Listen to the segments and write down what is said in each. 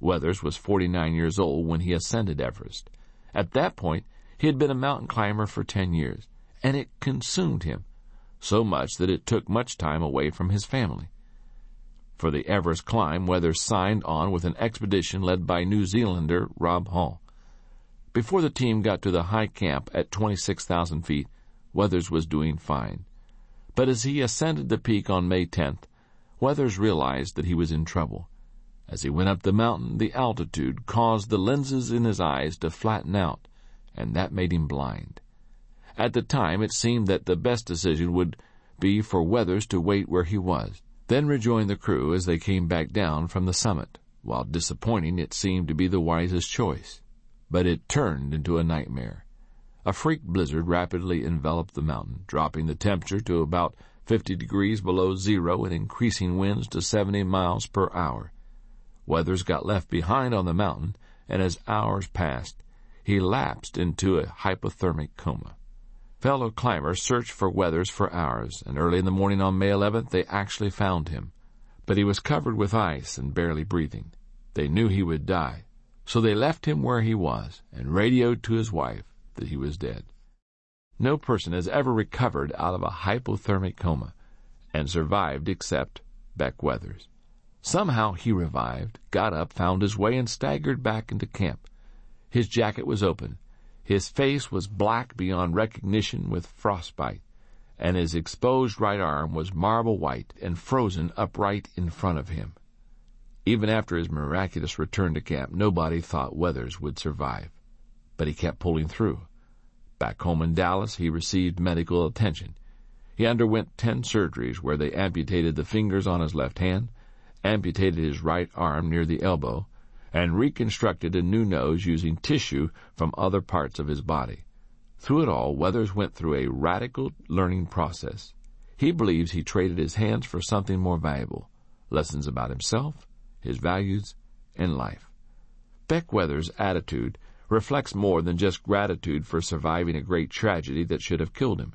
Weathers was 49 years old when he ascended Everest. At that point, he had been a mountain climber for 10 years, and it consumed him, so much that it took much time away from his family. For the Everest climb, Weathers signed on with an expedition led by New Zealander Rob Hall. Before the team got to the high camp at 26,000 feet, Weathers was doing fine. But as he ascended the peak on May 10th, Weathers realized that he was in trouble. As he went up the mountain, the altitude caused the lenses in his eyes to flatten out, and that made him blind. At the time, it seemed that the best decision would be for Weathers to wait where he was, then rejoin the crew as they came back down from the summit. While disappointing, it seemed to be the wisest choice. But it turned into a nightmare. A freak blizzard rapidly enveloped the mountain, dropping the temperature to about 50 degrees below zero and increasing winds to 70 miles per hour. Weathers got left behind on the mountain, and as hours passed, he lapsed into a hypothermic coma. Fellow climbers searched for Weathers for hours, and early in the morning on May 11th they actually found him. But he was covered with ice and barely breathing. They knew he would die, so they left him where he was and radioed to his wife that he was dead. No person has ever recovered out of a hypothermic coma and survived except Beck Weathers. Somehow he revived, got up, found his way, and staggered back into camp. His jacket was open. His face was black beyond recognition with frostbite, and his exposed right arm was marble white and frozen upright in front of him. Even after his miraculous return to camp, nobody thought Weathers would survive. But he kept pulling through. Back home in Dallas, he received medical attention. He underwent ten surgeries where they amputated the fingers on his left hand, amputated his right arm near the elbow, and reconstructed a new nose using tissue from other parts of his body. Through it all, Weathers went through a radical learning process. He believes he traded his hands for something more valuable lessons about himself, his values, and life. Beck Weathers' attitude reflects more than just gratitude for surviving a great tragedy that should have killed him.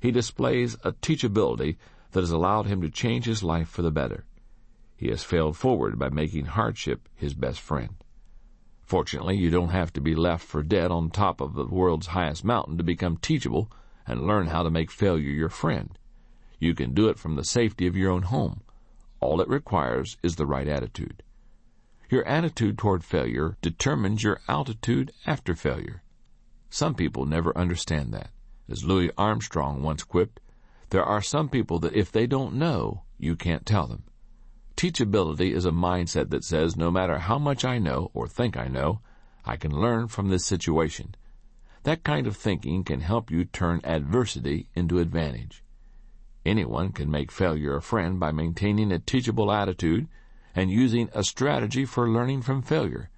He displays a teachability that has allowed him to change his life for the better. He has failed forward by making hardship his best friend. Fortunately, you don't have to be left for dead on top of the world's highest mountain to become teachable and learn how to make failure your friend. You can do it from the safety of your own home. All it requires is the right attitude. Your attitude toward failure determines your altitude after failure. Some people never understand that. As Louis Armstrong once quipped, there are some people that if they don't know, you can't tell them. Teachability is a mindset that says no matter how much I know or think I know, I can learn from this situation. That kind of thinking can help you turn adversity into advantage. Anyone can make failure a friend by maintaining a teachable attitude and using a strategy for learning from failure.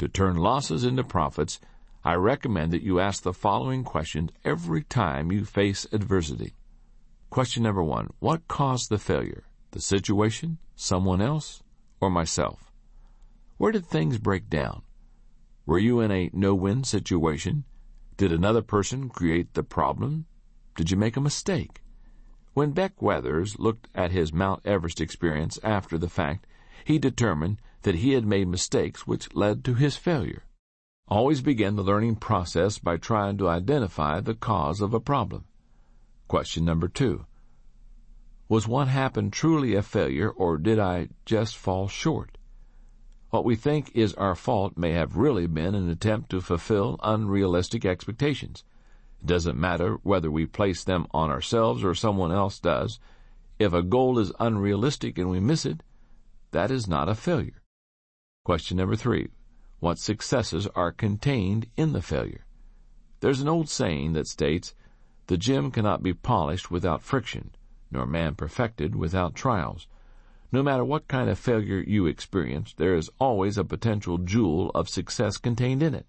To turn losses into profits, I recommend that you ask the following questions every time you face adversity. Question number one What caused the failure? The situation, someone else, or myself? Where did things break down? Were you in a no win situation? Did another person create the problem? Did you make a mistake? When Beck Weathers looked at his Mount Everest experience after the fact, he determined that he had made mistakes which led to his failure. Always begin the learning process by trying to identify the cause of a problem. Question number two. Was what happened truly a failure or did I just fall short? What we think is our fault may have really been an attempt to fulfill unrealistic expectations. It doesn't matter whether we place them on ourselves or someone else does. If a goal is unrealistic and we miss it, that is not a failure. Question number three. What successes are contained in the failure? There's an old saying that states, the gem cannot be polished without friction nor man perfected without trials. No matter what kind of failure you experience, there is always a potential jewel of success contained in it.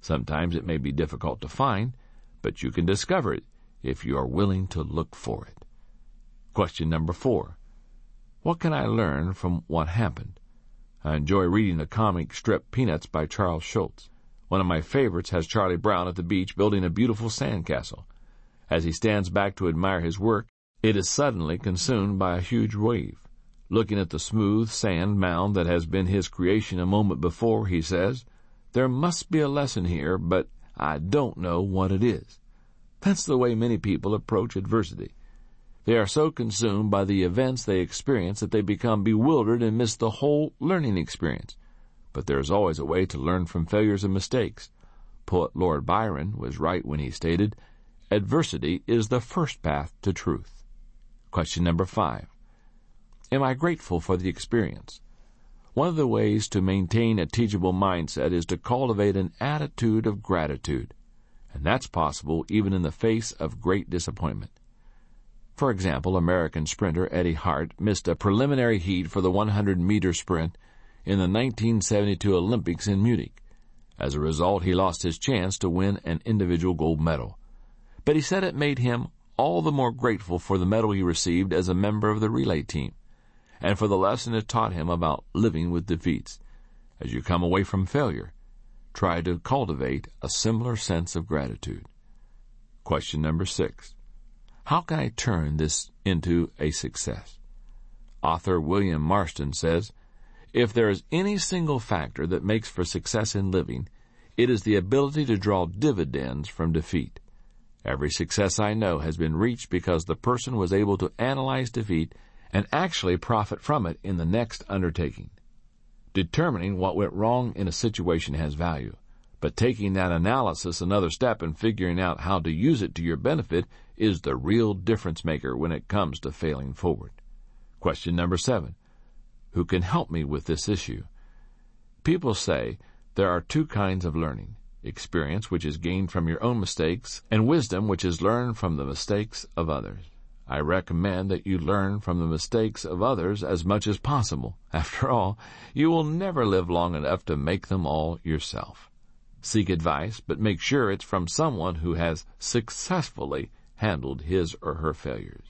Sometimes it may be difficult to find, but you can discover it if you are willing to look for it. Question number four. What can I learn from what happened? I enjoy reading the comic strip Peanuts by Charles Schulz. One of my favorites has Charlie Brown at the beach building a beautiful sandcastle. As he stands back to admire his work, it is suddenly consumed by a huge wave. Looking at the smooth sand mound that has been his creation a moment before, he says, There must be a lesson here, but I don't know what it is. That's the way many people approach adversity. They are so consumed by the events they experience that they become bewildered and miss the whole learning experience. But there is always a way to learn from failures and mistakes. Poet Lord Byron was right when he stated, Adversity is the first path to truth. Question number five. Am I grateful for the experience? One of the ways to maintain a teachable mindset is to cultivate an attitude of gratitude, and that's possible even in the face of great disappointment. For example, American sprinter Eddie Hart missed a preliminary heat for the 100 meter sprint in the 1972 Olympics in Munich. As a result, he lost his chance to win an individual gold medal but he said it made him all the more grateful for the medal he received as a member of the relay team, and for the lesson it taught him about living with defeats. As you come away from failure, try to cultivate a similar sense of gratitude. Question number six. How can I turn this into a success? Author William Marston says, If there is any single factor that makes for success in living, it is the ability to draw dividends from defeat. Every success I know has been reached because the person was able to analyze defeat and actually profit from it in the next undertaking. Determining what went wrong in a situation has value, but taking that analysis another step and figuring out how to use it to your benefit is the real difference maker when it comes to failing forward. Question number seven. Who can help me with this issue? People say there are two kinds of learning experience which is gained from your own mistakes, and wisdom which is learned from the mistakes of others. I recommend that you learn from the mistakes of others as much as possible. After all, you will never live long enough to make them all yourself. Seek advice, but make sure it's from someone who has successfully handled his or her failures.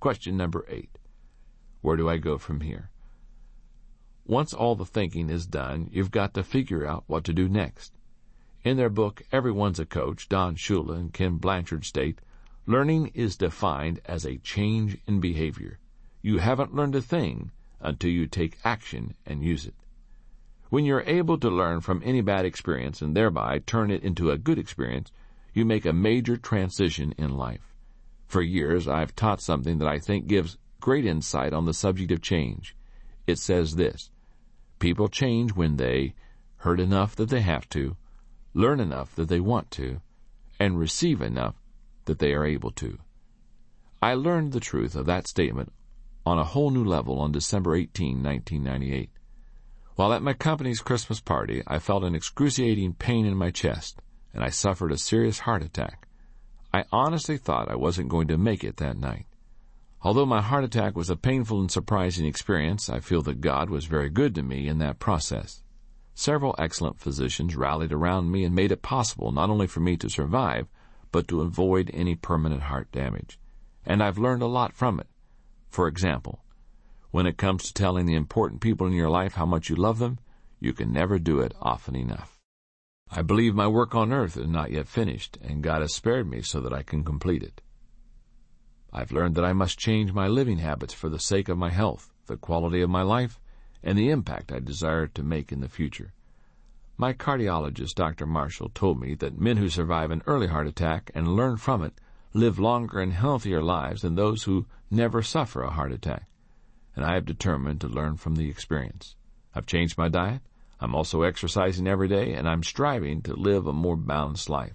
Question number eight. Where do I go from here? Once all the thinking is done, you've got to figure out what to do next. In their book, Everyone's a Coach, Don Shula and Ken Blanchard state, learning is defined as a change in behavior. You haven't learned a thing until you take action and use it. When you're able to learn from any bad experience and thereby turn it into a good experience, you make a major transition in life. For years, I've taught something that I think gives great insight on the subject of change. It says this People change when they hurt enough that they have to, learn enough that they want to, and receive enough that they are able to. I learned the truth of that statement on a whole new level on December 18, 1998. While at my company's Christmas party, I felt an excruciating pain in my chest, and I suffered a serious heart attack. I honestly thought I wasn't going to make it that night. Although my heart attack was a painful and surprising experience, I feel that God was very good to me in that process. Several excellent physicians rallied around me and made it possible not only for me to survive, but to avoid any permanent heart damage. And I've learned a lot from it. For example, when it comes to telling the important people in your life how much you love them, you can never do it often enough. I believe my work on earth is not yet finished, and God has spared me so that I can complete it. I've learned that I must change my living habits for the sake of my health, the quality of my life, and the impact I desire to make in the future. My cardiologist, Dr. Marshall, told me that men who survive an early heart attack and learn from it live longer and healthier lives than those who never suffer a heart attack. And I have determined to learn from the experience. I've changed my diet. I'm also exercising every day, and I'm striving to live a more balanced life.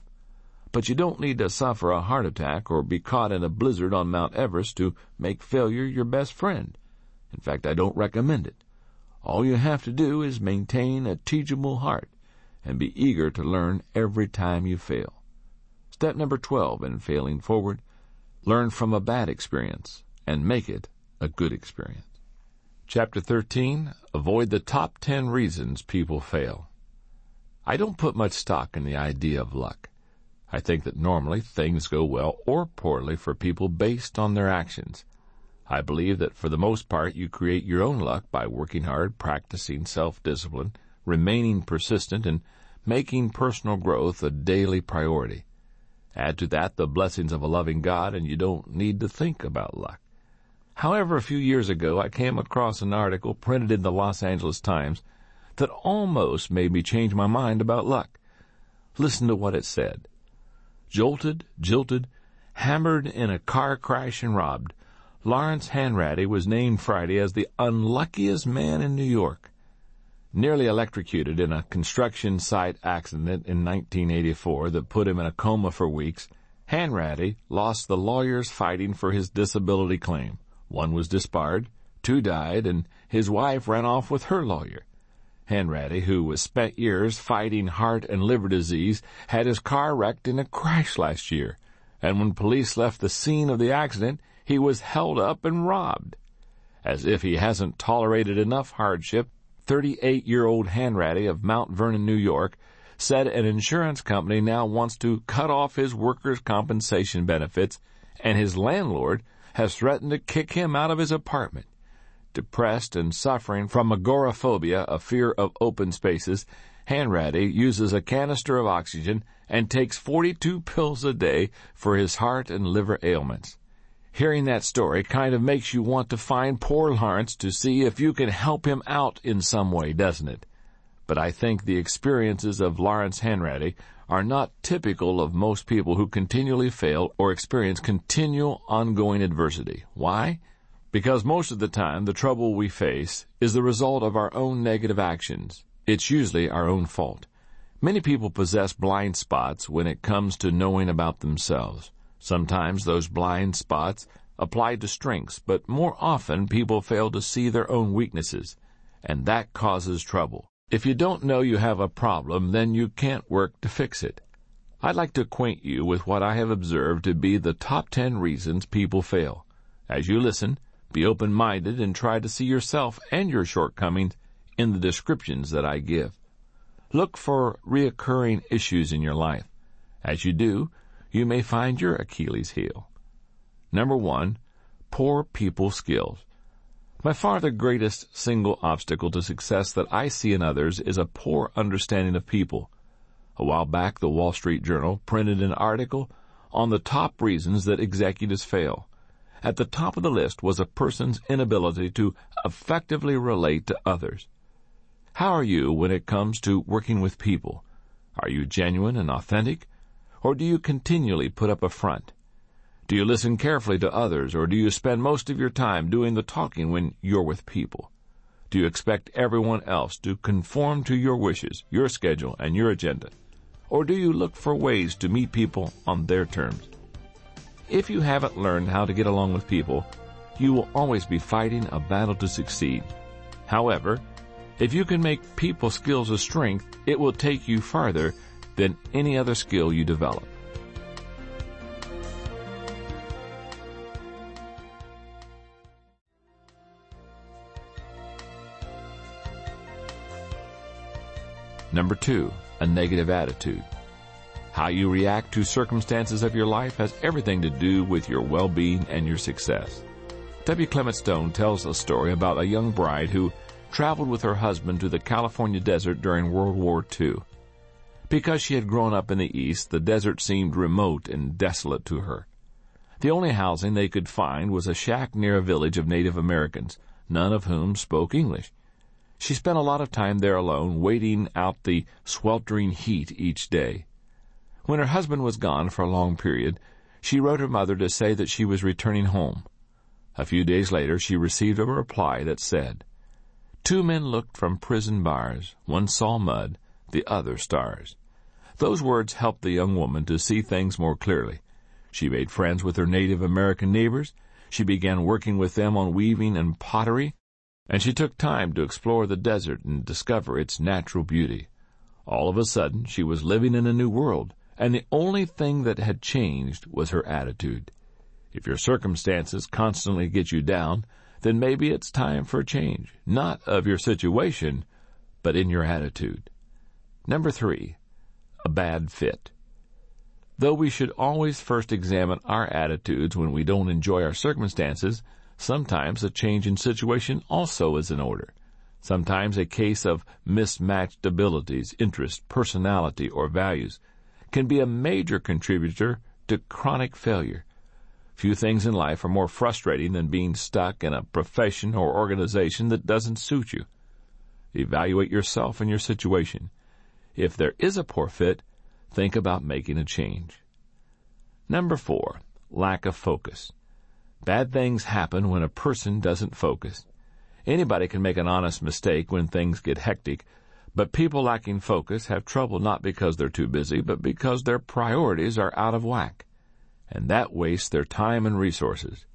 But you don't need to suffer a heart attack or be caught in a blizzard on Mount Everest to make failure your best friend. In fact, I don't recommend it. All you have to do is maintain a teachable heart and be eager to learn every time you fail. Step number 12 in failing forward learn from a bad experience and make it a good experience. Chapter 13 Avoid the top 10 reasons people fail. I don't put much stock in the idea of luck. I think that normally things go well or poorly for people based on their actions. I believe that for the most part you create your own luck by working hard, practicing self-discipline, remaining persistent, and making personal growth a daily priority. Add to that the blessings of a loving God and you don't need to think about luck. However, a few years ago I came across an article printed in the Los Angeles Times that almost made me change my mind about luck. Listen to what it said. Jolted, jilted, hammered in a car crash and robbed. Lawrence Hanratty was named Friday as the unluckiest man in New York. Nearly electrocuted in a construction site accident in 1984 that put him in a coma for weeks, Hanratty lost the lawyers fighting for his disability claim. One was disbarred, two died, and his wife ran off with her lawyer. Hanratty, who was spent years fighting heart and liver disease, had his car wrecked in a crash last year, and when police left the scene of the accident, he was held up and robbed. As if he hasn't tolerated enough hardship, 38-year-old Hanratty of Mount Vernon, New York, said an insurance company now wants to cut off his workers' compensation benefits, and his landlord has threatened to kick him out of his apartment. Depressed and suffering from agoraphobia, a fear of open spaces, Hanratty uses a canister of oxygen and takes 42 pills a day for his heart and liver ailments. Hearing that story kind of makes you want to find poor Lawrence to see if you can help him out in some way, doesn't it? But I think the experiences of Lawrence Hanratty are not typical of most people who continually fail or experience continual ongoing adversity. Why? Because most of the time the trouble we face is the result of our own negative actions. It's usually our own fault. Many people possess blind spots when it comes to knowing about themselves. Sometimes those blind spots apply to strengths, but more often people fail to see their own weaknesses, and that causes trouble. If you don't know you have a problem, then you can't work to fix it. I'd like to acquaint you with what I have observed to be the top 10 reasons people fail. As you listen, be open-minded and try to see yourself and your shortcomings in the descriptions that I give. Look for reoccurring issues in your life. As you do, you may find your Achilles heel. Number one, poor people skills. By far the greatest single obstacle to success that I see in others is a poor understanding of people. A while back, the Wall Street Journal printed an article on the top reasons that executives fail. At the top of the list was a person's inability to effectively relate to others. How are you when it comes to working with people? Are you genuine and authentic? Or do you continually put up a front? Do you listen carefully to others, or do you spend most of your time doing the talking when you're with people? Do you expect everyone else to conform to your wishes, your schedule, and your agenda? Or do you look for ways to meet people on their terms? If you haven't learned how to get along with people, you will always be fighting a battle to succeed. However, if you can make people skills a strength, it will take you farther than any other skill you develop. Number two, a negative attitude. How you react to circumstances of your life has everything to do with your well-being and your success. W. Clement Stone tells a story about a young bride who traveled with her husband to the California desert during World War II. Because she had grown up in the East, the desert seemed remote and desolate to her. The only housing they could find was a shack near a village of Native Americans, none of whom spoke English. She spent a lot of time there alone, waiting out the sweltering heat each day. When her husband was gone for a long period, she wrote her mother to say that she was returning home. A few days later, she received a reply that said, Two men looked from prison bars. One saw mud, the other stars. Those words helped the young woman to see things more clearly. She made friends with her Native American neighbors. She began working with them on weaving and pottery and she took time to explore the desert and discover its natural beauty. All of a sudden, she was living in a new world, and the only thing that had changed was her attitude. If your circumstances constantly get you down, then maybe it's time for a change, not of your situation, but in your attitude. Number three, a bad fit. Though we should always first examine our attitudes when we don't enjoy our circumstances, Sometimes a change in situation also is in order. Sometimes a case of mismatched abilities, interests, personality, or values can be a major contributor to chronic failure. Few things in life are more frustrating than being stuck in a profession or organization that doesn't suit you. Evaluate yourself and your situation. If there is a poor fit, think about making a change. Number four, lack of focus. Bad things happen when a person doesn't focus. Anybody can make an honest mistake when things get hectic, but people lacking focus have trouble not because they're too busy, but because their priorities are out of whack and that wastes their time and resources.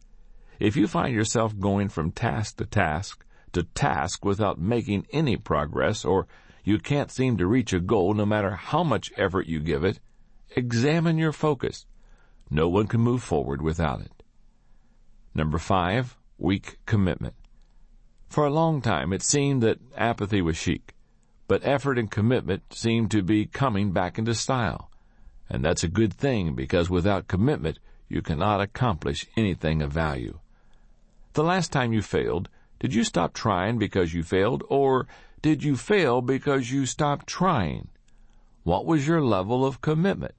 If you find yourself going from task to task to task without making any progress, or you can't seem to reach a goal no matter how much effort you give it, examine your focus. No one can move forward without it. Number five, weak commitment. For a long time it seemed that apathy was chic, but effort and commitment seemed to be coming back into style. And that's a good thing because without commitment, you cannot accomplish anything of value. The last time you failed, did you stop trying because you failed, or did you fail because you stopped trying? What was your level of commitment?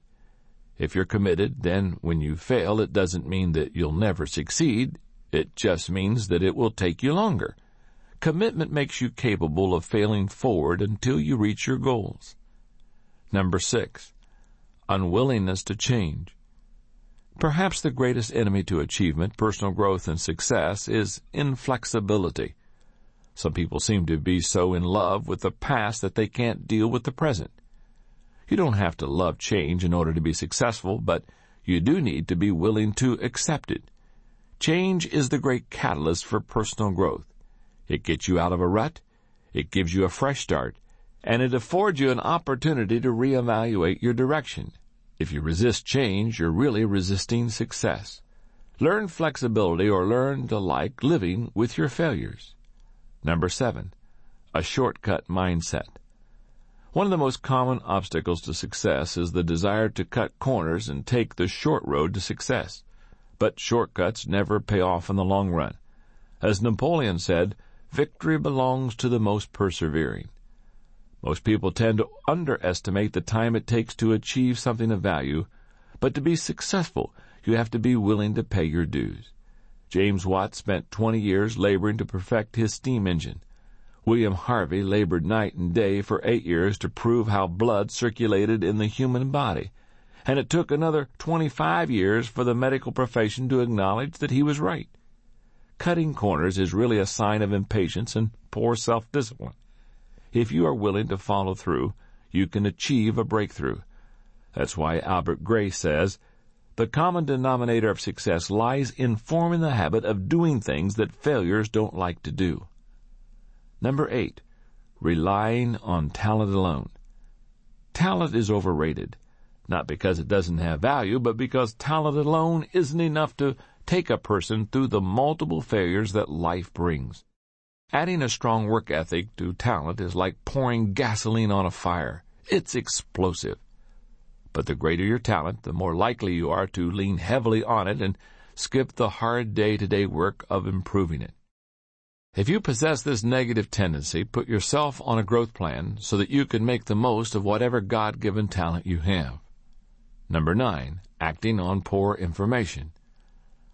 If you're committed, then when you fail, it doesn't mean that you'll never succeed. It just means that it will take you longer. Commitment makes you capable of failing forward until you reach your goals. Number six, unwillingness to change. Perhaps the greatest enemy to achievement, personal growth, and success is inflexibility. Some people seem to be so in love with the past that they can't deal with the present. You don't have to love change in order to be successful, but you do need to be willing to accept it. Change is the great catalyst for personal growth. It gets you out of a rut, it gives you a fresh start, and it affords you an opportunity to reevaluate your direction. If you resist change, you're really resisting success. Learn flexibility or learn to like living with your failures. Number seven, a shortcut mindset. One of the most common obstacles to success is the desire to cut corners and take the short road to success. But shortcuts never pay off in the long run. As Napoleon said, victory belongs to the most persevering. Most people tend to underestimate the time it takes to achieve something of value, but to be successful, you have to be willing to pay your dues. James Watt spent 20 years laboring to perfect his steam engine. William Harvey labored night and day for eight years to prove how blood circulated in the human body, and it took another 25 years for the medical profession to acknowledge that he was right. Cutting corners is really a sign of impatience and poor self-discipline. If you are willing to follow through, you can achieve a breakthrough. That's why Albert Gray says, the common denominator of success lies in forming the habit of doing things that failures don't like to do. Number eight, relying on talent alone. Talent is overrated, not because it doesn't have value, but because talent alone isn't enough to take a person through the multiple failures that life brings. Adding a strong work ethic to talent is like pouring gasoline on a fire. It's explosive. But the greater your talent, the more likely you are to lean heavily on it and skip the hard day-to-day work of improving it. If you possess this negative tendency, put yourself on a growth plan so that you can make the most of whatever God-given talent you have. Number nine, acting on poor information.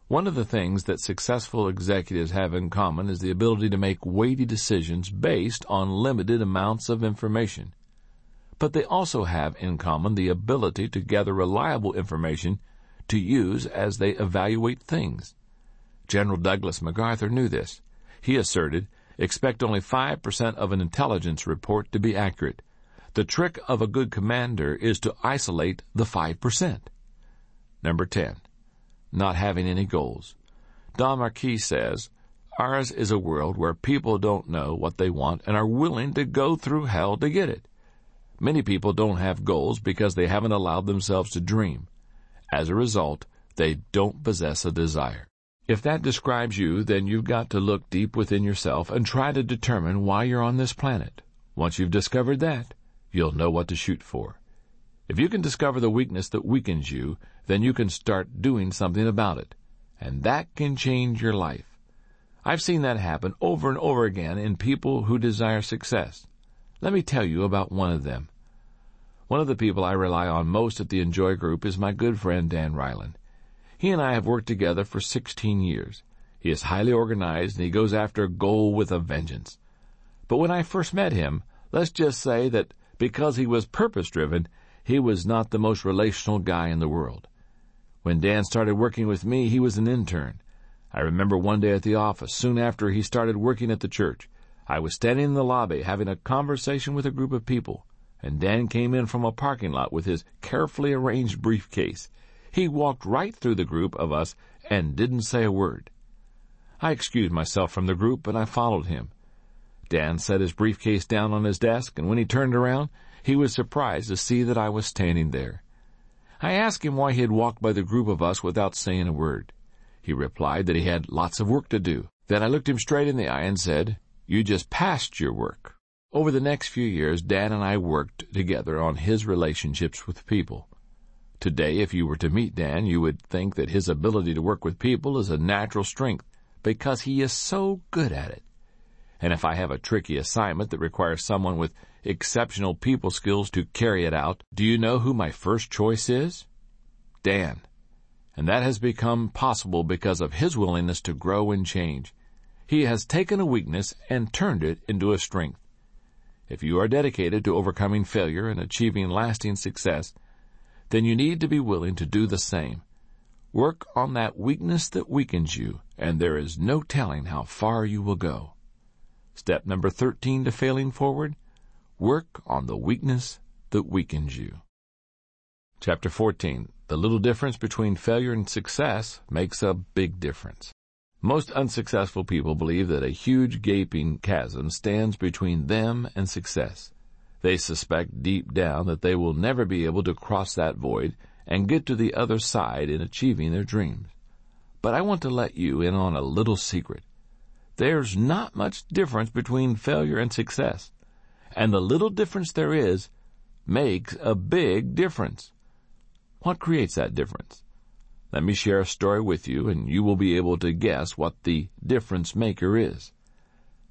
One of the things that successful executives have in common is the ability to make weighty decisions based on limited amounts of information. But they also have in common the ability to gather reliable information to use as they evaluate things. General Douglas MacArthur knew this. He asserted, expect only 5% of an intelligence report to be accurate. The trick of a good commander is to isolate the 5%. Number 10 not having any goals. Don Marquis says, Ours is a world where people don't know what they want and are willing to go through hell to get it. Many people don't have goals because they haven't allowed themselves to dream. As a result, they don't possess a desire. If that describes you, then you've got to look deep within yourself and try to determine why you're on this planet. Once you've discovered that, you'll know what to shoot for. If you can discover the weakness that weakens you, then you can start doing something about it. And that can change your life. I've seen that happen over and over again in people who desire success. Let me tell you about one of them. One of the people I rely on most at the INJOY Group is my good friend Dan Reiland. He and I have worked together for 16 years. He is highly organized and he goes after a goal with a vengeance. But when I first met him, let's just say that because he was purpose driven, he was not the most relational guy in the world. When Dan started working with me, he was an intern. I remember one day at the office, soon after he started working at the church. I was standing in the lobby having a conversation with a group of people, and Dan came in from a parking lot with his carefully arranged briefcase. He walked right through the group of us and didn't say a word. I excused myself from the group and I followed him. Dan set his briefcase down on his desk, and when he turned around, he was surprised to see that I was standing there. I asked him why he had walked by the group of us without saying a word. He replied that he had lots of work to do. Then I looked him straight in the eye and said, You just passed your work. Over the next few years, Dan and I worked together on his relationships with people. Today, if you were to meet Dan, you would think that his ability to work with people is a natural strength because he is so good at it. And if I have a tricky assignment that requires someone with exceptional people skills to carry it out, do you know who my first choice is? Dan. And that has become possible because of his willingness to grow and change. He has taken a weakness and turned it into a strength. If you are dedicated to overcoming failure and achieving lasting success, then you need to be willing to do the same. Work on that weakness that weakens you, and there is no telling how far you will go. Step number 13 to failing forward Work on the weakness that weakens you. Chapter 14. The little difference between failure and success makes a big difference. Most unsuccessful people believe that a huge gaping chasm stands between them and success. They suspect deep down that they will never be able to cross that void and get to the other side in achieving their dreams. But I want to let you in on a little secret. There's not much difference between failure and success and the little difference there is makes a big difference. What creates that difference? Let me share a story with you and you will be able to guess what the difference maker is.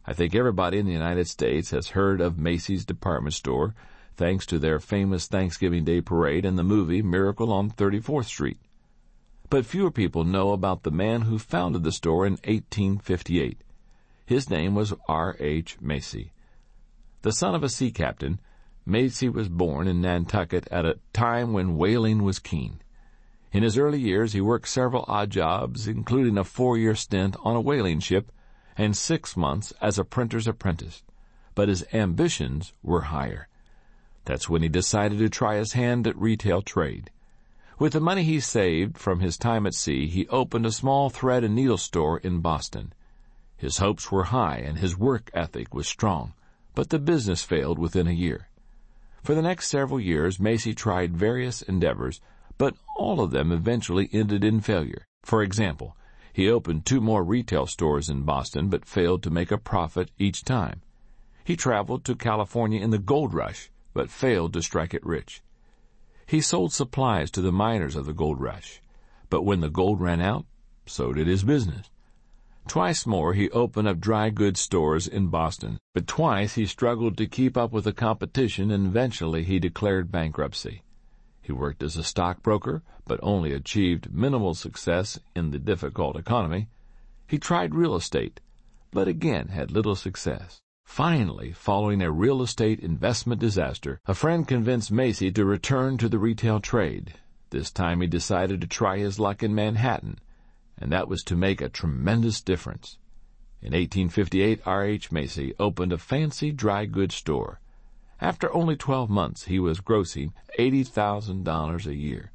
I think everybody in the United States has heard of Macy's department store thanks to their famous Thanksgiving Day parade and the movie Miracle on 34th Street. But fewer people know about the man who founded the store in 1858. His name was R. H. Macy. The son of a sea captain, Macy was born in Nantucket at a time when whaling was keen. In his early years, he worked several odd jobs, including a four-year stint on a whaling ship and six months as a printer's apprentice. But his ambitions were higher. That's when he decided to try his hand at retail trade. With the money he saved from his time at sea, he opened a small thread and needle store in Boston. His hopes were high and his work ethic was strong but the business failed within a year. For the next several years, Macy tried various endeavors, but all of them eventually ended in failure. For example, he opened two more retail stores in Boston, but failed to make a profit each time. He traveled to California in the gold rush, but failed to strike it rich. He sold supplies to the miners of the gold rush, but when the gold ran out, so did his business. Twice more he opened up dry goods stores in Boston, but twice he struggled to keep up with the competition and eventually he declared bankruptcy. He worked as a stockbroker, but only achieved minimal success in the difficult economy. He tried real estate, but again had little success. Finally, following a real estate investment disaster, a friend convinced Macy to return to the retail trade. This time he decided to try his luck in Manhattan and that was to make a tremendous difference. In 1858, R. H. Macy opened a fancy dry goods store. After only 12 months, he was grossing $80,000 a year.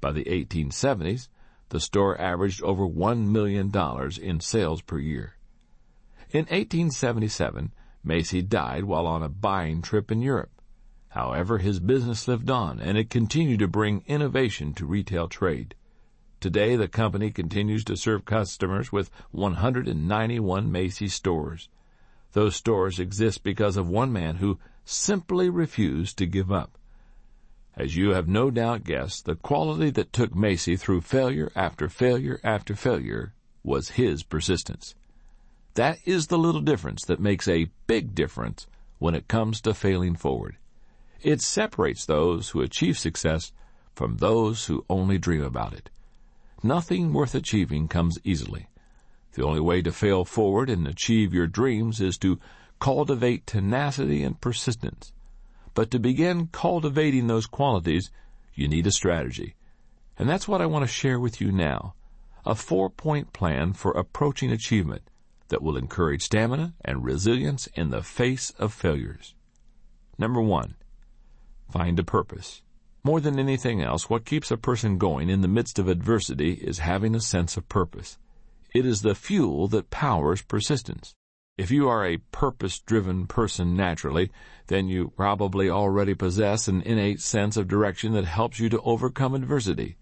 By the 1870s, the store averaged over $1 million in sales per year. In 1877, Macy died while on a buying trip in Europe. However, his business lived on, and it continued to bring innovation to retail trade. Today, the company continues to serve customers with 191 Macy stores. Those stores exist because of one man who simply refused to give up. As you have no doubt guessed, the quality that took Macy through failure after failure after failure was his persistence. That is the little difference that makes a big difference when it comes to failing forward. It separates those who achieve success from those who only dream about it. Nothing worth achieving comes easily. The only way to fail forward and achieve your dreams is to cultivate tenacity and persistence. But to begin cultivating those qualities, you need a strategy. And that's what I want to share with you now. A four point plan for approaching achievement that will encourage stamina and resilience in the face of failures. Number one, find a purpose. More than anything else, what keeps a person going in the midst of adversity is having a sense of purpose. It is the fuel that powers persistence. If you are a purpose driven person naturally, then you probably already possess an innate sense of direction that helps you to overcome adversity.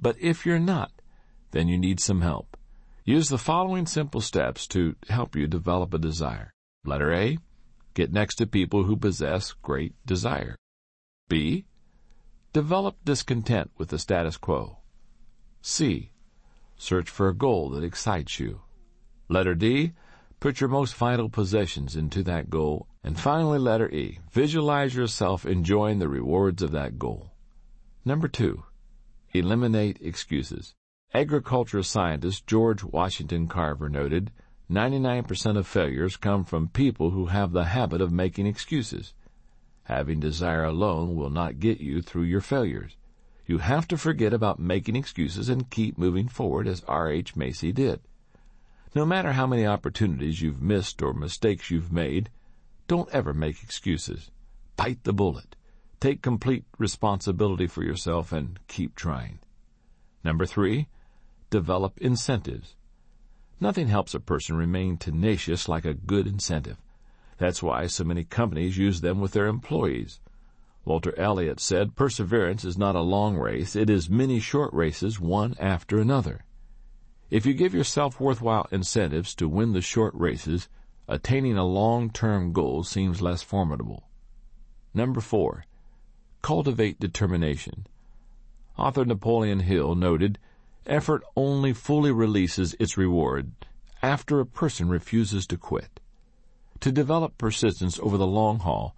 But if you're not, then you need some help. Use the following simple steps to help you develop a desire. Letter A. Get next to people who possess great desire. B. Develop discontent with the status quo. C. Search for a goal that excites you. Letter D. Put your most vital possessions into that goal. And finally, letter E. Visualize yourself enjoying the rewards of that goal. Number two. Eliminate excuses. Agriculture scientist George Washington Carver noted, 99% of failures come from people who have the habit of making excuses. Having desire alone will not get you through your failures. You have to forget about making excuses and keep moving forward as R.H. Macy did. No matter how many opportunities you've missed or mistakes you've made, don't ever make excuses. Bite the bullet. Take complete responsibility for yourself and keep trying. Number three, develop incentives. Nothing helps a person remain tenacious like a good incentive. That's why so many companies use them with their employees. Walter Elliott said, Perseverance is not a long race, it is many short races, one after another. If you give yourself worthwhile incentives to win the short races, attaining a long-term goal seems less formidable. Number four, cultivate determination. Author Napoleon Hill noted, effort only fully releases its reward after a person refuses to quit. To develop persistence over the long haul,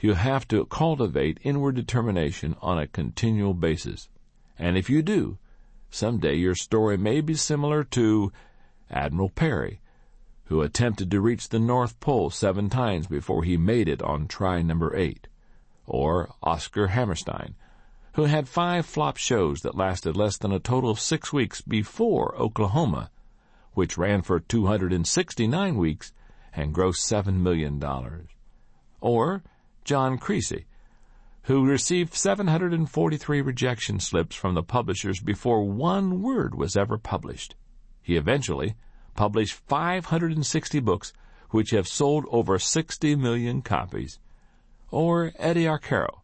you have to cultivate inward determination on a continual basis. And if you do, someday your story may be similar to Admiral Peary, who attempted to reach the North Pole seven times before he made it on try number eight, or Oscar Hammerstein, who had five flop shows that lasted less than a total of six weeks before Oklahoma, which ran for 269 weeks and grossed $7 million. Or John Creasey, who received 743 rejection slips from the publishers before one word was ever published. He eventually published 560 books which have sold over 60 million copies. Or Eddie Arcaro,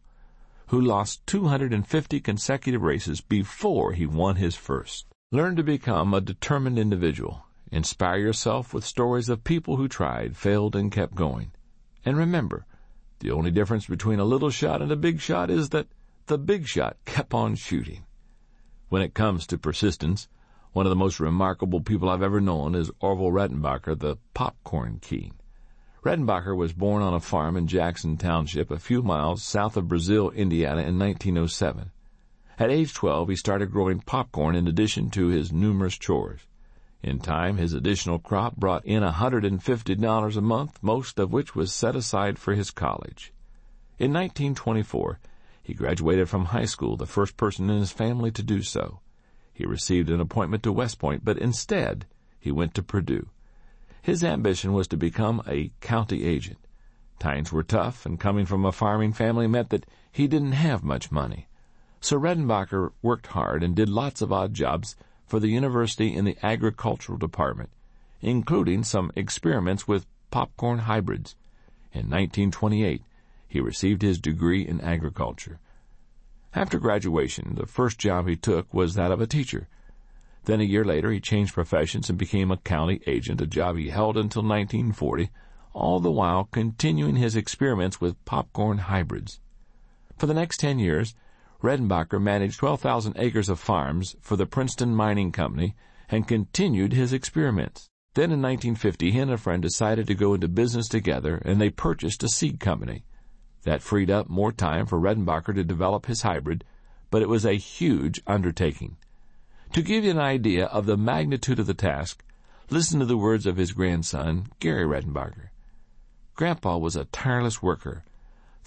who lost 250 consecutive races before he won his first. Learn to become a determined individual. Inspire yourself with stories of people who tried, failed, and kept going. And remember, the only difference between a little shot and a big shot is that the big shot kept on shooting. When it comes to persistence, one of the most remarkable people I've ever known is Orville Redenbacher, the popcorn king. Redenbacher was born on a farm in Jackson Township, a few miles south of Brazil, Indiana, in 1907. At age 12, he started growing popcorn in addition to his numerous chores. In time, his additional crop brought in $150 a month, most of which was set aside for his college. In 1924, he graduated from high school, the first person in his family to do so. He received an appointment to West Point, but instead, he went to Purdue. His ambition was to become a county agent. Times were tough, and coming from a farming family meant that he didn't have much money. So Redenbacher worked hard and did lots of odd jobs for the university in the agricultural department, including some experiments with popcorn hybrids. In 1928, he received his degree in agriculture. After graduation, the first job he took was that of a teacher. Then a year later, he changed professions and became a county agent, a job he held until 1940, all the while continuing his experiments with popcorn hybrids. For the next 10 years, Redenbacher managed 12,000 acres of farms for the Princeton Mining Company and continued his experiments. Then in 1950, he and a friend decided to go into business together and they purchased a seed company. That freed up more time for Redenbacher to develop his hybrid, but it was a huge undertaking. To give you an idea of the magnitude of the task, listen to the words of his grandson, Gary Redenbacher. Grandpa was a tireless worker.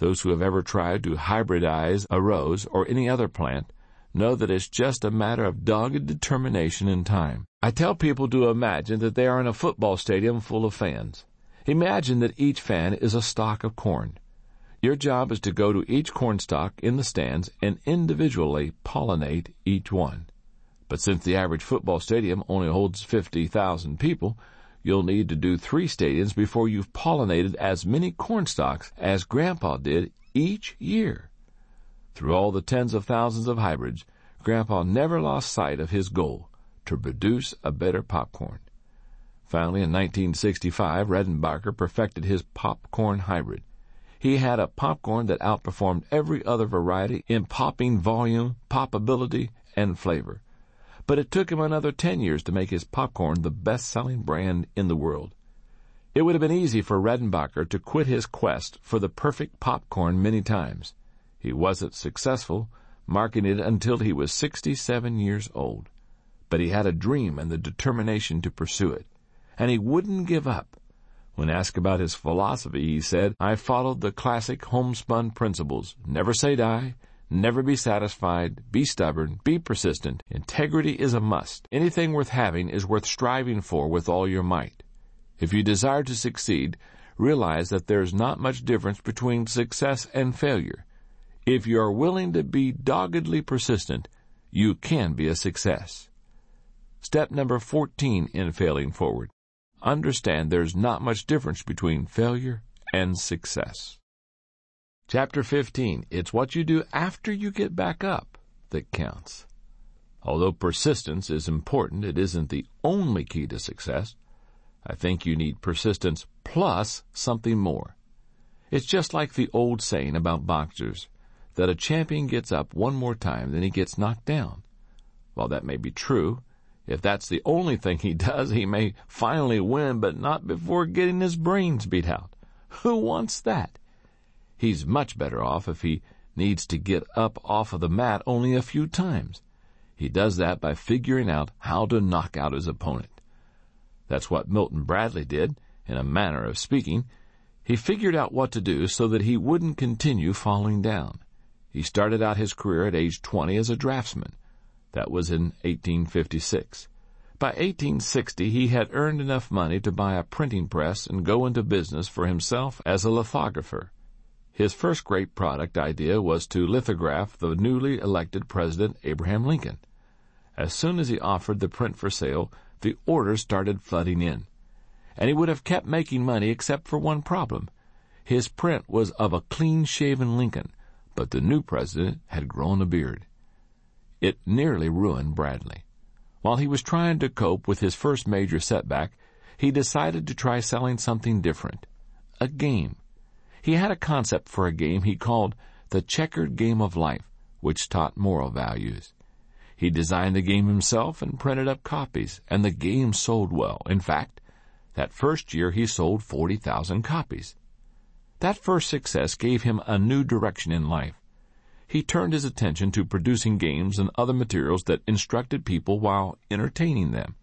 Those who have ever tried to hybridize a rose or any other plant know that it's just a matter of dogged determination and time. I tell people to imagine that they are in a football stadium full of fans. Imagine that each fan is a stalk of corn. Your job is to go to each corn stalk in the stands and individually pollinate each one. But since the average football stadium only holds 50,000 people, you'll need to do three stadiums before you've pollinated as many corn stalks as Grandpa did each year. Through all the tens of thousands of hybrids, Grandpa never lost sight of his goal to produce a better popcorn. Finally, in 1965, Redenbacher perfected his popcorn hybrid. He had a popcorn that outperformed every other variety in popping volume, poppability, and flavor. But it took him another 10 years to make his popcorn the best-selling brand in the world. It would have been easy for Redenbacher to quit his quest for the perfect popcorn many times. He wasn't successful, marketing it until he was 67 years old. But he had a dream and the determination to pursue it. And he wouldn't give up. When asked about his philosophy, he said, I followed the classic homespun principles. Never say die. Never be satisfied. Be stubborn. Be persistent. Integrity is a must. Anything worth having is worth striving for with all your might. If you desire to succeed, realize that there is not much difference between success and failure. If you are willing to be doggedly persistent, you can be a success. Step number 14 in failing forward. Understand there's not much difference between failure and success. Chapter 15. It's what you do after you get back up that counts. Although persistence is important, it isn't the only key to success. I think you need persistence plus something more. It's just like the old saying about boxers that a champion gets up one more time than he gets knocked down. While that may be true, if that's the only thing he does, he may finally win, but not before getting his brains beat out. Who wants that? He's much better off if he needs to get up off of the mat only a few times. He does that by figuring out how to knock out his opponent. That's what Milton Bradley did, in a manner of speaking. He figured out what to do so that he wouldn't continue falling down. He started out his career at age 20 as a draftsman. That was in 1856. By 1860, he had earned enough money to buy a printing press and go into business for himself as a lithographer. His first great product idea was to lithograph the newly elected President Abraham Lincoln. As soon as he offered the print for sale, the orders started flooding in. And he would have kept making money except for one problem. His print was of a clean-shaven Lincoln, but the new president had grown a beard. It nearly ruined Bradley. While he was trying to cope with his first major setback, he decided to try selling something different. A game. He had a concept for a game he called the checkered game of life, which taught moral values. He designed the game himself and printed up copies, and the game sold well. In fact, that first year he sold 40,000 copies. That first success gave him a new direction in life. He turned his attention to producing games and other materials that instructed people while entertaining them.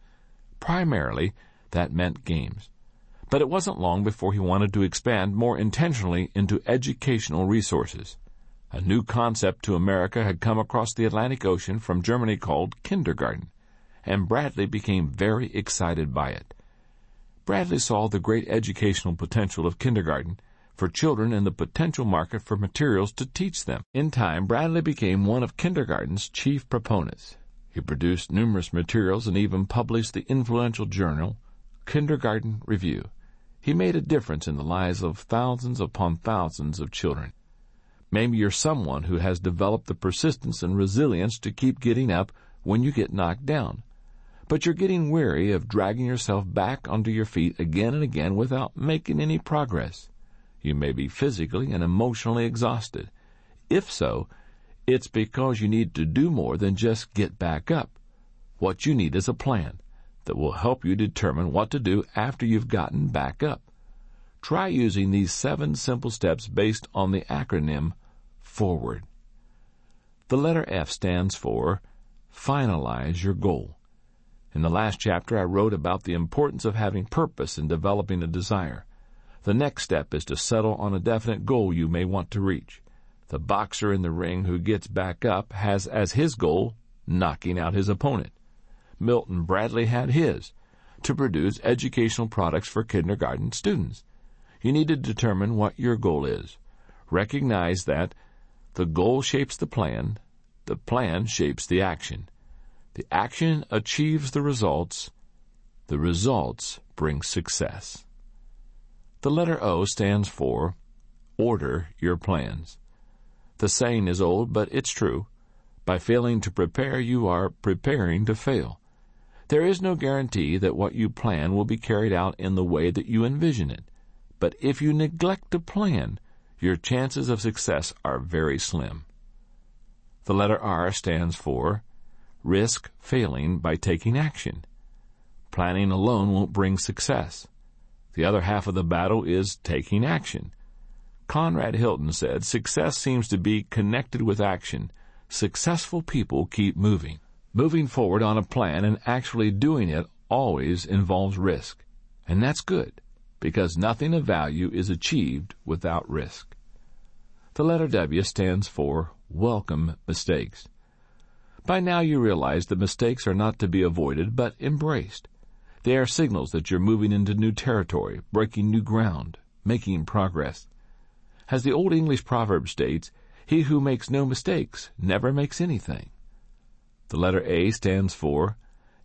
Primarily, that meant games. But it wasn't long before he wanted to expand more intentionally into educational resources. A new concept to America had come across the Atlantic Ocean from Germany called kindergarten, and Bradley became very excited by it. Bradley saw the great educational potential of kindergarten for children and the potential market for materials to teach them. In time, Bradley became one of kindergarten's chief proponents. He produced numerous materials and even published the influential journal Kindergarten Review. He made a difference in the lives of thousands upon thousands of children. Maybe you're someone who has developed the persistence and resilience to keep getting up when you get knocked down. But you're getting weary of dragging yourself back onto your feet again and again without making any progress. You may be physically and emotionally exhausted. If so, it's because you need to do more than just get back up. What you need is a plan that will help you determine what to do after you've gotten back up. Try using these seven simple steps based on the acronym FORWARD. The letter F stands for finalize your goal. In the last chapter, I wrote about the importance of having purpose in developing a desire. The next step is to settle on a definite goal you may want to reach. The boxer in the ring who gets back up has as his goal knocking out his opponent. Milton Bradley had his to produce educational products for kindergarten students. You need to determine what your goal is. Recognize that the goal shapes the plan, the plan shapes the action. The action achieves the results, the results bring success. The letter O stands for Order Your Plans. The saying is old, but it's true. By failing to prepare, you are preparing to fail. There is no guarantee that what you plan will be carried out in the way that you envision it. But if you neglect to plan, your chances of success are very slim. The letter R stands for risk failing by taking action. Planning alone won't bring success. The other half of the battle is taking action. Conrad Hilton said, success seems to be connected with action. Successful people keep moving. Moving forward on a plan and actually doing it always involves risk. And that's good, because nothing of value is achieved without risk. The letter W stands for welcome mistakes. By now you realize that mistakes are not to be avoided, but embraced. They are signals that you're moving into new territory, breaking new ground, making progress. As the Old English proverb states, he who makes no mistakes never makes anything. The letter A stands for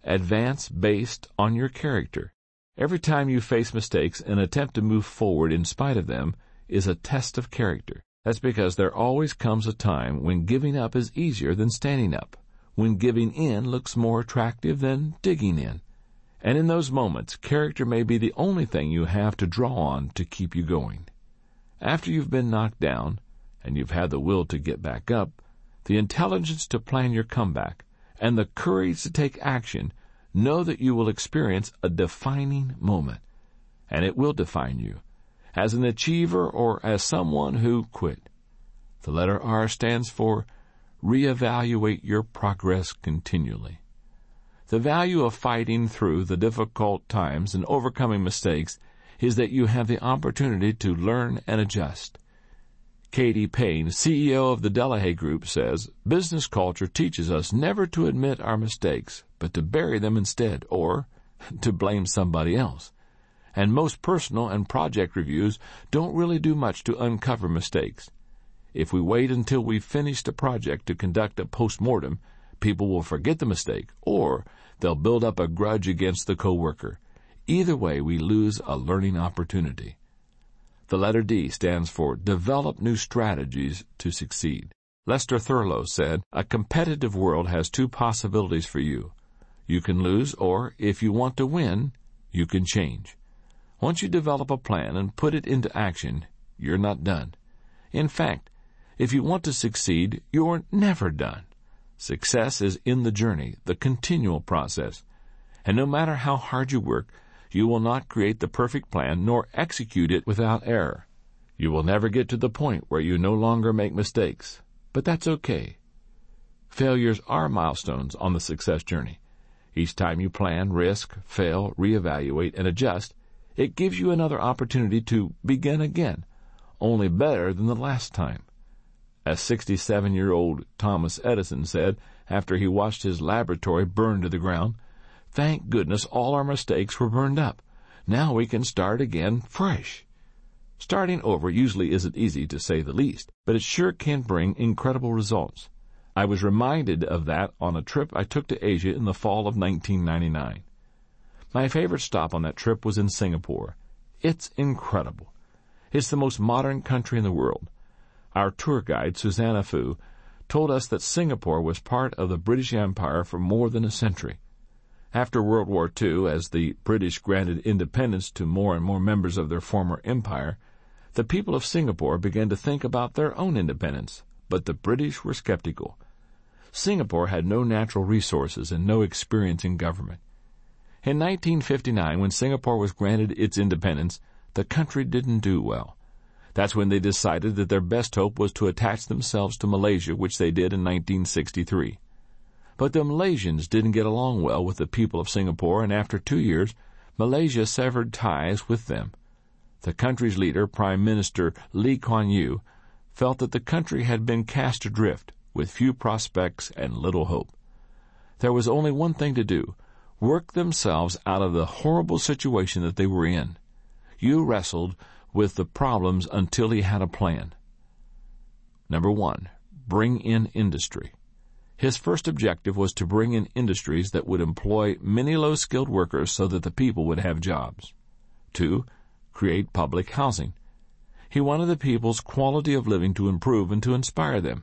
advance based on your character. Every time you face mistakes and attempt to move forward in spite of them is a test of character. That's because there always comes a time when giving up is easier than standing up, when giving in looks more attractive than digging in. And in those moments, character may be the only thing you have to draw on to keep you going. After you've been knocked down, and you've had the will to get back up, the intelligence to plan your comeback, and the courage to take action, know that you will experience a defining moment. And it will define you as an achiever or as someone who quit. The letter R stands for reevaluate your progress continually. The value of fighting through the difficult times and overcoming mistakes is that you have the opportunity to learn and adjust. Katie Paine, CEO of the Delahaye Group, says business culture teaches us never to admit our mistakes, but to bury them instead, or to blame somebody else. And most personal and project reviews don't really do much to uncover mistakes. If we wait until we've finished a project to conduct a post-mortem, people will forget the mistake, or they'll build up a grudge against the coworker. Either way, we lose a learning opportunity. The letter D stands for Develop New Strategies to Succeed. Lester Thurow said, A competitive world has two possibilities for you. You can lose, or if you want to win, you can change. Once you develop a plan and put it into action, you're not done. In fact, if you want to succeed, you're never done. Success is in the journey, the continual process. And no matter how hard you work, you will not create the perfect plan nor execute it without error. You will never get to the point where you no longer make mistakes, but that's okay. Failures are milestones on the success journey. Each time you plan, risk, fail, reevaluate, and adjust, it gives you another opportunity to begin again, only better than the last time. As 67 year old Thomas Edison said after he watched his laboratory burn to the ground, Thank goodness all our mistakes were burned up. Now we can start again fresh. Starting over usually isn't easy to say the least, but it sure can bring incredible results. I was reminded of that on a trip I took to Asia in the fall of 1999. My favorite stop on that trip was in Singapore. It's incredible. It's the most modern country in the world. Our tour guide, Susanna Fu, told us that Singapore was part of the British Empire for more than a century. After World War II, as the British granted independence to more and more members of their former empire, the people of Singapore began to think about their own independence, but the British were skeptical. Singapore had no natural resources and no experience in government. In 1959, when Singapore was granted its independence, the country didn't do well. That's when they decided that their best hope was to attach themselves to Malaysia, which they did in 1963. But the Malaysians didn't get along well with the people of Singapore, and after two years, Malaysia severed ties with them. The country's leader, Prime Minister Lee Kuan Yew, felt that the country had been cast adrift with few prospects and little hope. There was only one thing to do work themselves out of the horrible situation that they were in. Yew wrestled with the problems until he had a plan. Number one, bring in industry. His first objective was to bring in industries that would employ many low skilled workers so that the people would have jobs. Two, create public housing. He wanted the people's quality of living to improve and to inspire them.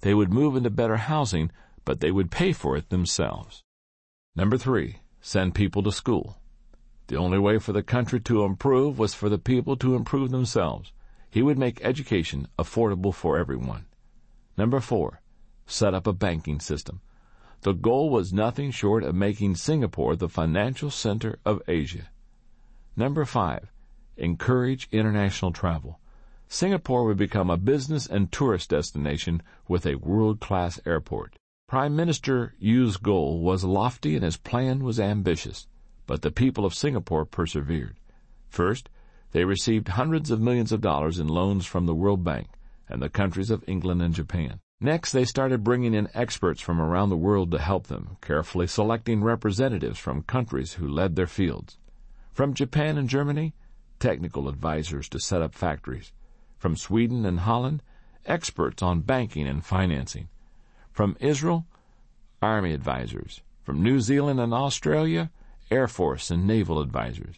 They would move into better housing, but they would pay for it themselves. Number three, send people to school. The only way for the country to improve was for the people to improve themselves. He would make education affordable for everyone. Number four, set up a banking system. The goal was nothing short of making Singapore the financial center of Asia. Number five, encourage international travel. Singapore would become a business and tourist destination with a world-class airport. Prime Minister Yew's goal was lofty and his plan was ambitious, but the people of Singapore persevered. First, they received hundreds of millions of dollars in loans from the World Bank and the countries of England and Japan. Next, they started bringing in experts from around the world to help them, carefully selecting representatives from countries who led their fields. From Japan and Germany, technical advisors to set up factories. From Sweden and Holland, experts on banking and financing. From Israel, Army advisors. From New Zealand and Australia, Air Force and naval advisors.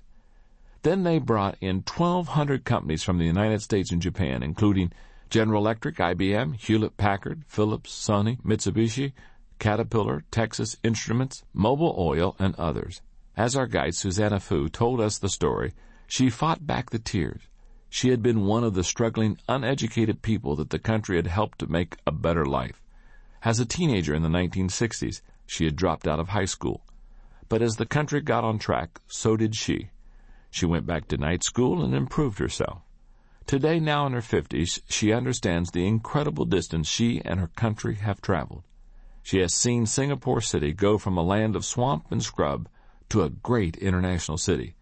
Then they brought in 1,200 companies from the United States and Japan, including General Electric, IBM, Hewlett Packard, Philips, Sony, Mitsubishi, Caterpillar, Texas Instruments, Mobil Oil, and others. As our guide Susanna Fu told us the story, she fought back the tears. She had been one of the struggling, uneducated people that the country had helped to make a better life. As a teenager in the 1960s, she had dropped out of high school. But as the country got on track, so did she. She went back to night school and improved herself. Today, now in her 50s, she understands the incredible distance she and her country have traveled. She has seen Singapore City go from a land of swamp and scrub to a great international city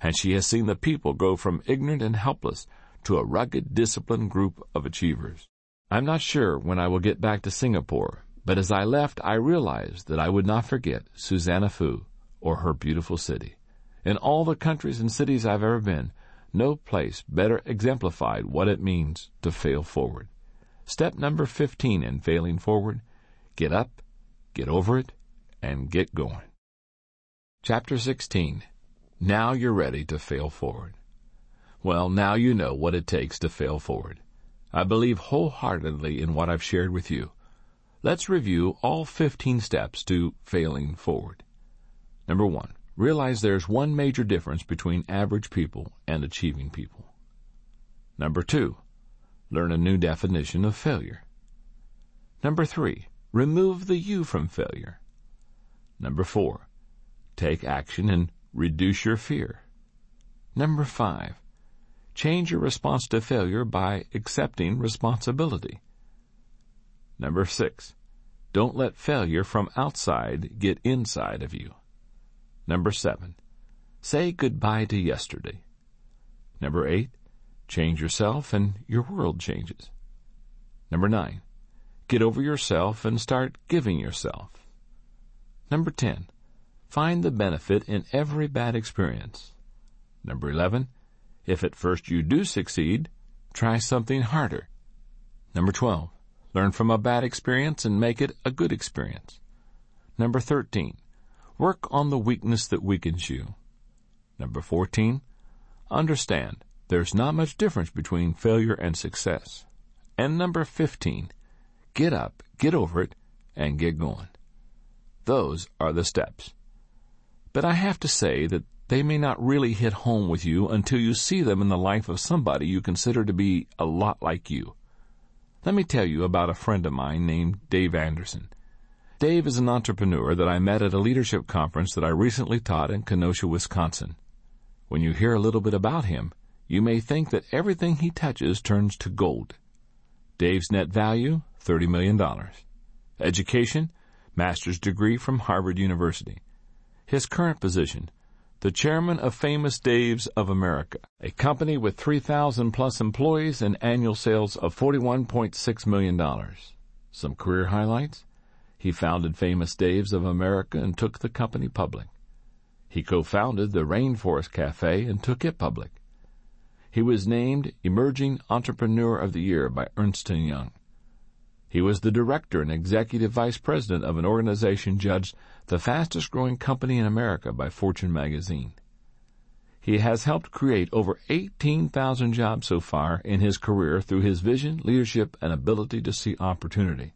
and she has seen the people go from ignorant and helpless to a rugged, disciplined group of achievers. I'm not sure when I will get back to Singapore, but as I left, I realized that I would not forget Susanna Fu or her beautiful city. In all the countries and cities I've ever been, no place better exemplified what it means to fail forward. Step number 15 in failing forward get up, get over it, and get going. Chapter 16 now you're ready to fail forward. Well, now you know what it takes to fail forward. I believe wholeheartedly in what I've shared with you. Let's review all 15 steps to failing forward. Number one, realize there's one major difference between average people and achieving people. Number two, learn a new definition of failure. Number three, remove the you from failure. Number four, take action and Reduce your fear. Number five, change your response to failure by accepting responsibility. Number six, don't let failure from outside get inside of you. Number seven, say goodbye to yesterday. Number eight, change yourself and your world changes. Number nine, get over yourself and start giving yourself. Number ten, Find the benefit in every bad experience. Number 11. If at first you do succeed, try something harder. Number 12. Learn from a bad experience and make it a good experience. Number 13. Work on the weakness that weakens you. Number 14. Understand there's not much difference between failure and success. And number 15. Get up, get over it, and get going. Those are the steps. But I have to say that they may not really hit home with you until you see them in the life of somebody you consider to be a lot like you. Let me tell you about a friend of mine named Dave Anderson. Dave is an entrepreneur that I met at a leadership conference that I recently taught in Kenosha, Wisconsin. When you hear a little bit about him, you may think that everything he touches turns to gold. Dave's net value, $30 million. Education, master's degree from Harvard University. His current position, the chairman of Famous Dave's of America, a company with 3,000 plus employees and annual sales of $41.6 million. Some career highlights? He founded Famous Dave's of America and took the company public. He co-founded the Rainforest Cafe and took it public. He was named Emerging Entrepreneur of the Year by Ernst & Young. He was the director and executive vice president of an organization judged the fastest growing company in America by Fortune magazine. He has helped create over 18,000 jobs so far in his career through his vision, leadership, and ability to see opportunity.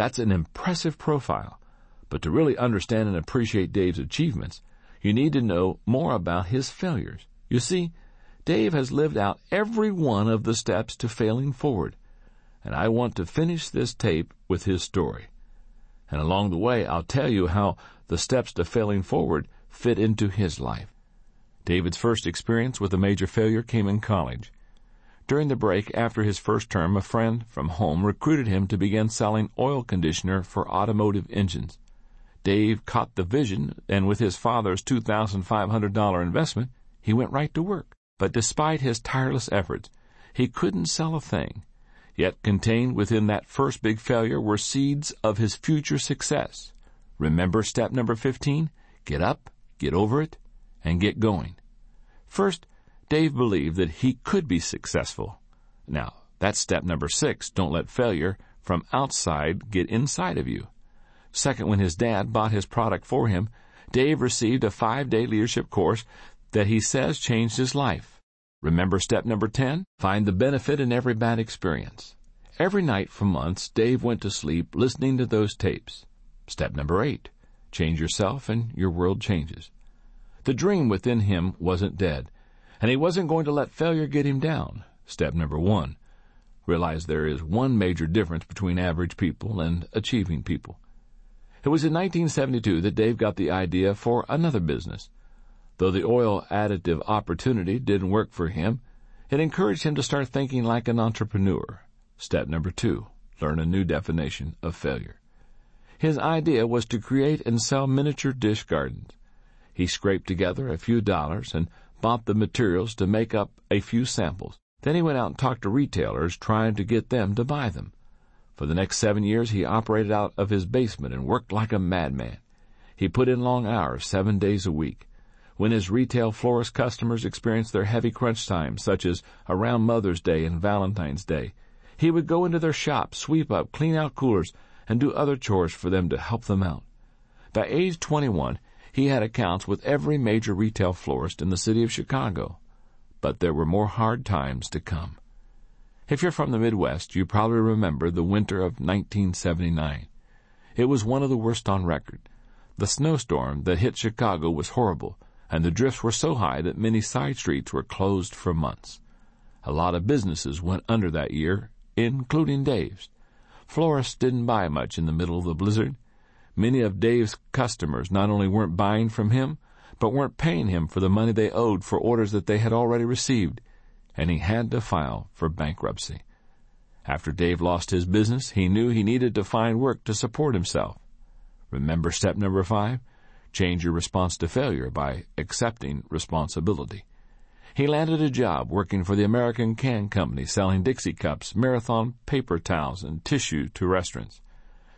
That's an impressive profile, but to really understand and appreciate Dave's achievements, you need to know more about his failures. You see, Dave has lived out every one of the steps to failing forward and I want to finish this tape with his story. And along the way, I'll tell you how the steps to failing forward fit into his life. David's first experience with a major failure came in college. During the break after his first term, a friend from home recruited him to begin selling oil conditioner for automotive engines. Dave caught the vision, and with his father's $2,500 investment, he went right to work. But despite his tireless efforts, he couldn't sell a thing. Yet contained within that first big failure were seeds of his future success. Remember step number 15? Get up, get over it, and get going. First, Dave believed that he could be successful. Now, that's step number six. Don't let failure from outside get inside of you. Second, when his dad bought his product for him, Dave received a five day leadership course that he says changed his life. Remember step number 10? Find the benefit in every bad experience. Every night for months, Dave went to sleep listening to those tapes. Step number 8. Change yourself and your world changes. The dream within him wasn't dead, and he wasn't going to let failure get him down. Step number 1. Realize there is one major difference between average people and achieving people. It was in 1972 that Dave got the idea for another business. Though the oil additive opportunity didn't work for him, it encouraged him to start thinking like an entrepreneur. Step number two, learn a new definition of failure. His idea was to create and sell miniature dish gardens. He scraped together a few dollars and bought the materials to make up a few samples. Then he went out and talked to retailers trying to get them to buy them. For the next seven years he operated out of his basement and worked like a madman. He put in long hours, seven days a week when his retail florist customers experienced their heavy crunch times, such as around Mother's Day and Valentine's Day. He would go into their shop, sweep up, clean out coolers, and do other chores for them to help them out. By age 21, he had accounts with every major retail florist in the city of Chicago. But there were more hard times to come. If you're from the Midwest, you probably remember the winter of 1979. It was one of the worst on record. The snowstorm that hit Chicago was horrible, and the drifts were so high that many side streets were closed for months. A lot of businesses went under that year, including Dave's. Florists didn't buy much in the middle of the blizzard. Many of Dave's customers not only weren't buying from him, but weren't paying him for the money they owed for orders that they had already received, and he had to file for bankruptcy. After Dave lost his business, he knew he needed to find work to support himself. Remember step number five? Change your response to failure by accepting responsibility. He landed a job working for the American Can Company selling Dixie cups, marathon paper towels, and tissue to restaurants.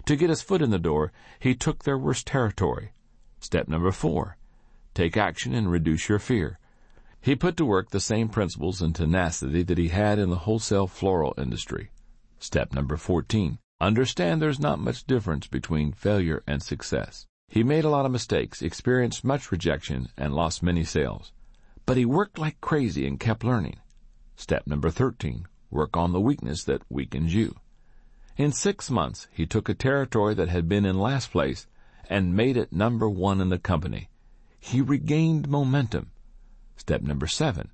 To get his foot in the door, he took their worst territory. Step number four. Take action and reduce your fear. He put to work the same principles and tenacity that he had in the wholesale floral industry. Step number 14. Understand there's not much difference between failure and success. He made a lot of mistakes, experienced much rejection, and lost many sales. But he worked like crazy and kept learning. Step number 13. Work on the weakness that weakens you. In six months, he took a territory that had been in last place and made it number one in the company. He regained momentum. Step number seven.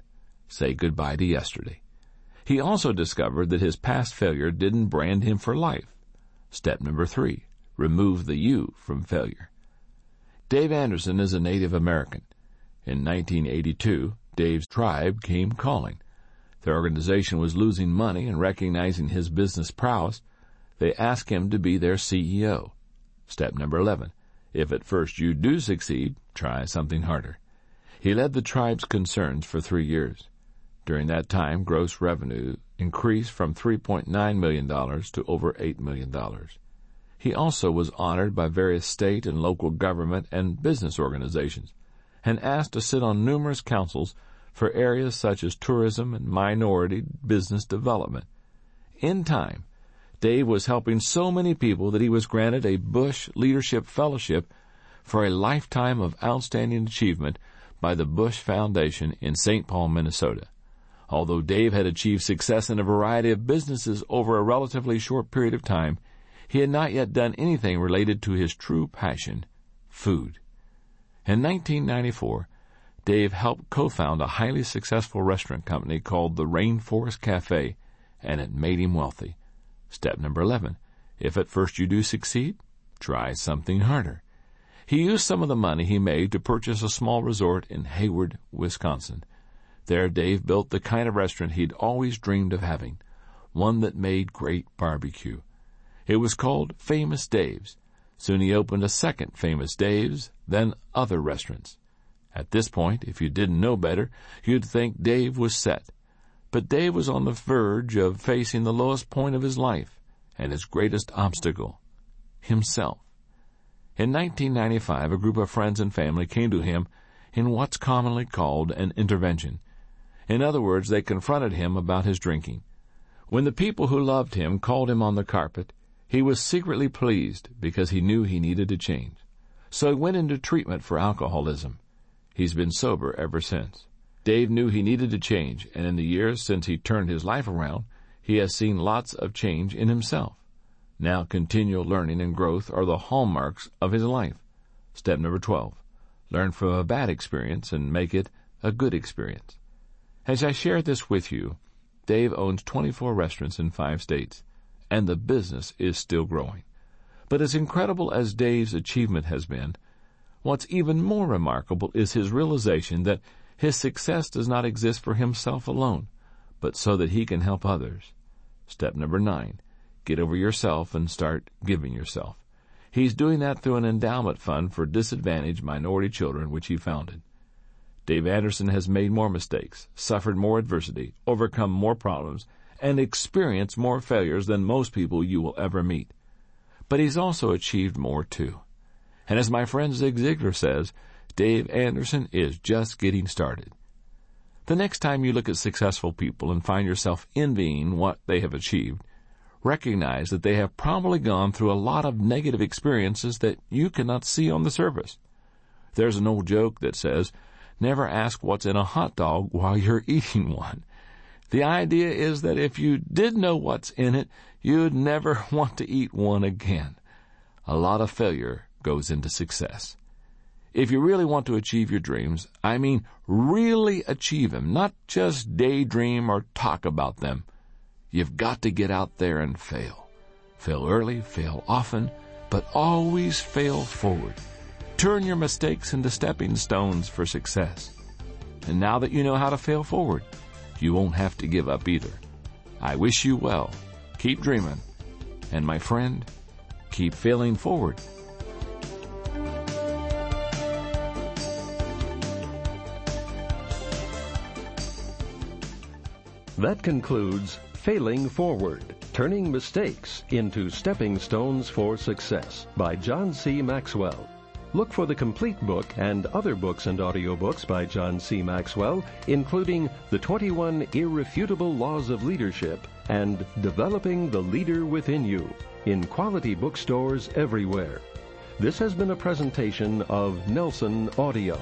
Say goodbye to yesterday. He also discovered that his past failure didn't brand him for life. Step number three. Remove the you from failure. Dave Anderson is a Native American. In 1982, Dave's tribe came calling. Their organization was losing money and recognizing his business prowess, they ask him to be their CEO. Step number 11. If at first you do succeed, try something harder. He led the tribe's concerns for three years. During that time, gross revenue increased from $3.9 million to over $8 million. He also was honored by various state and local government and business organizations and asked to sit on numerous councils for areas such as tourism and minority business development. In time, Dave was helping so many people that he was granted a Bush Leadership Fellowship for a lifetime of outstanding achievement by the Bush Foundation in St. Paul, Minnesota. Although Dave had achieved success in a variety of businesses over a relatively short period of time, he had not yet done anything related to his true passion, food. In 1994, Dave helped co-found a highly successful restaurant company called the Rainforest Cafe, and it made him wealthy. Step number 11. If at first you do succeed, try something harder. He used some of the money he made to purchase a small resort in Hayward, Wisconsin. There Dave built the kind of restaurant he'd always dreamed of having, one that made great barbecue. It was called Famous Dave's. Soon he opened a second Famous Dave's, then other restaurants. At this point, if you didn't know better, you'd think Dave was set. But Dave was on the verge of facing the lowest point of his life and his greatest obstacle, himself. In 1995, a group of friends and family came to him in what's commonly called an intervention. In other words, they confronted him about his drinking. When the people who loved him called him on the carpet, he was secretly pleased because he knew he needed to change. So he went into treatment for alcoholism. He's been sober ever since. Dave knew he needed to change, and in the years since he turned his life around, he has seen lots of change in himself. Now continual learning and growth are the hallmarks of his life. Step number 12. Learn from a bad experience and make it a good experience. As I share this with you, Dave owns 24 restaurants in five states and the business is still growing. But as incredible as Dave's achievement has been, what's even more remarkable is his realization that his success does not exist for himself alone, but so that he can help others. Step number nine, get over yourself and start giving yourself. He's doing that through an endowment fund for disadvantaged minority children which he founded. Dave Anderson has made more mistakes, suffered more adversity, overcome more problems, and experienced more failures than most people you will ever meet. But he's also achieved more too. And as my friend Zig Ziglar says, Dave Anderson is just getting started. The next time you look at successful people and find yourself envying what they have achieved, recognize that they have probably gone through a lot of negative experiences that you cannot see on the surface. There's an old joke that says, never ask what's in a hot dog while you're eating one. The idea is that if you did know what's in it, you'd never want to eat one again. A lot of failure goes into success. If you really want to achieve your dreams, I mean really achieve them, not just daydream or talk about them, you've got to get out there and fail. Fail early, fail often, but always fail forward. Turn your mistakes into stepping stones for success. And now that you know how to fail forward, you won't have to give up either. I wish you well. Keep dreaming. And my friend, keep failing forward. That concludes Failing Forward Turning Mistakes into Stepping Stones for Success by John C. Maxwell. Look for the complete book and other books and audiobooks by John C. Maxwell, including The 21 Irrefutable Laws of Leadership and Developing the Leader Within You, in quality bookstores everywhere. This has been a presentation of Nelson Audio.